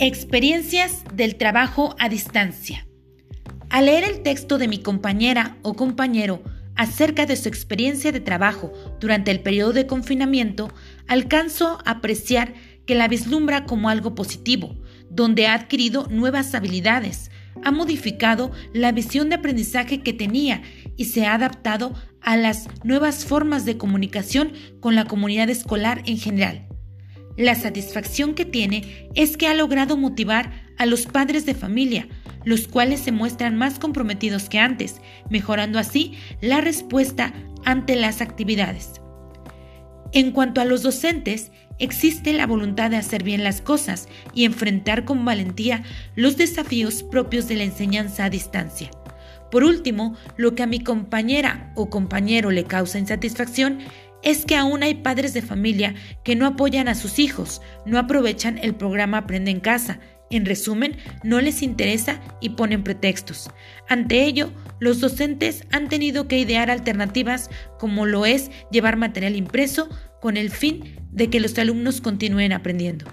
Experiencias del trabajo a distancia. Al leer el texto de mi compañera o compañero acerca de su experiencia de trabajo durante el periodo de confinamiento, alcanzo a apreciar que la vislumbra como algo positivo, donde ha adquirido nuevas habilidades, ha modificado la visión de aprendizaje que tenía y se ha adaptado a las nuevas formas de comunicación con la comunidad escolar en general. La satisfacción que tiene es que ha logrado motivar a los padres de familia, los cuales se muestran más comprometidos que antes, mejorando así la respuesta ante las actividades. En cuanto a los docentes, existe la voluntad de hacer bien las cosas y enfrentar con valentía los desafíos propios de la enseñanza a distancia. Por último, lo que a mi compañera o compañero le causa insatisfacción es que aún hay padres de familia que no apoyan a sus hijos, no aprovechan el programa Aprende en casa, en resumen, no les interesa y ponen pretextos. Ante ello, los docentes han tenido que idear alternativas como lo es llevar material impreso con el fin de que los alumnos continúen aprendiendo.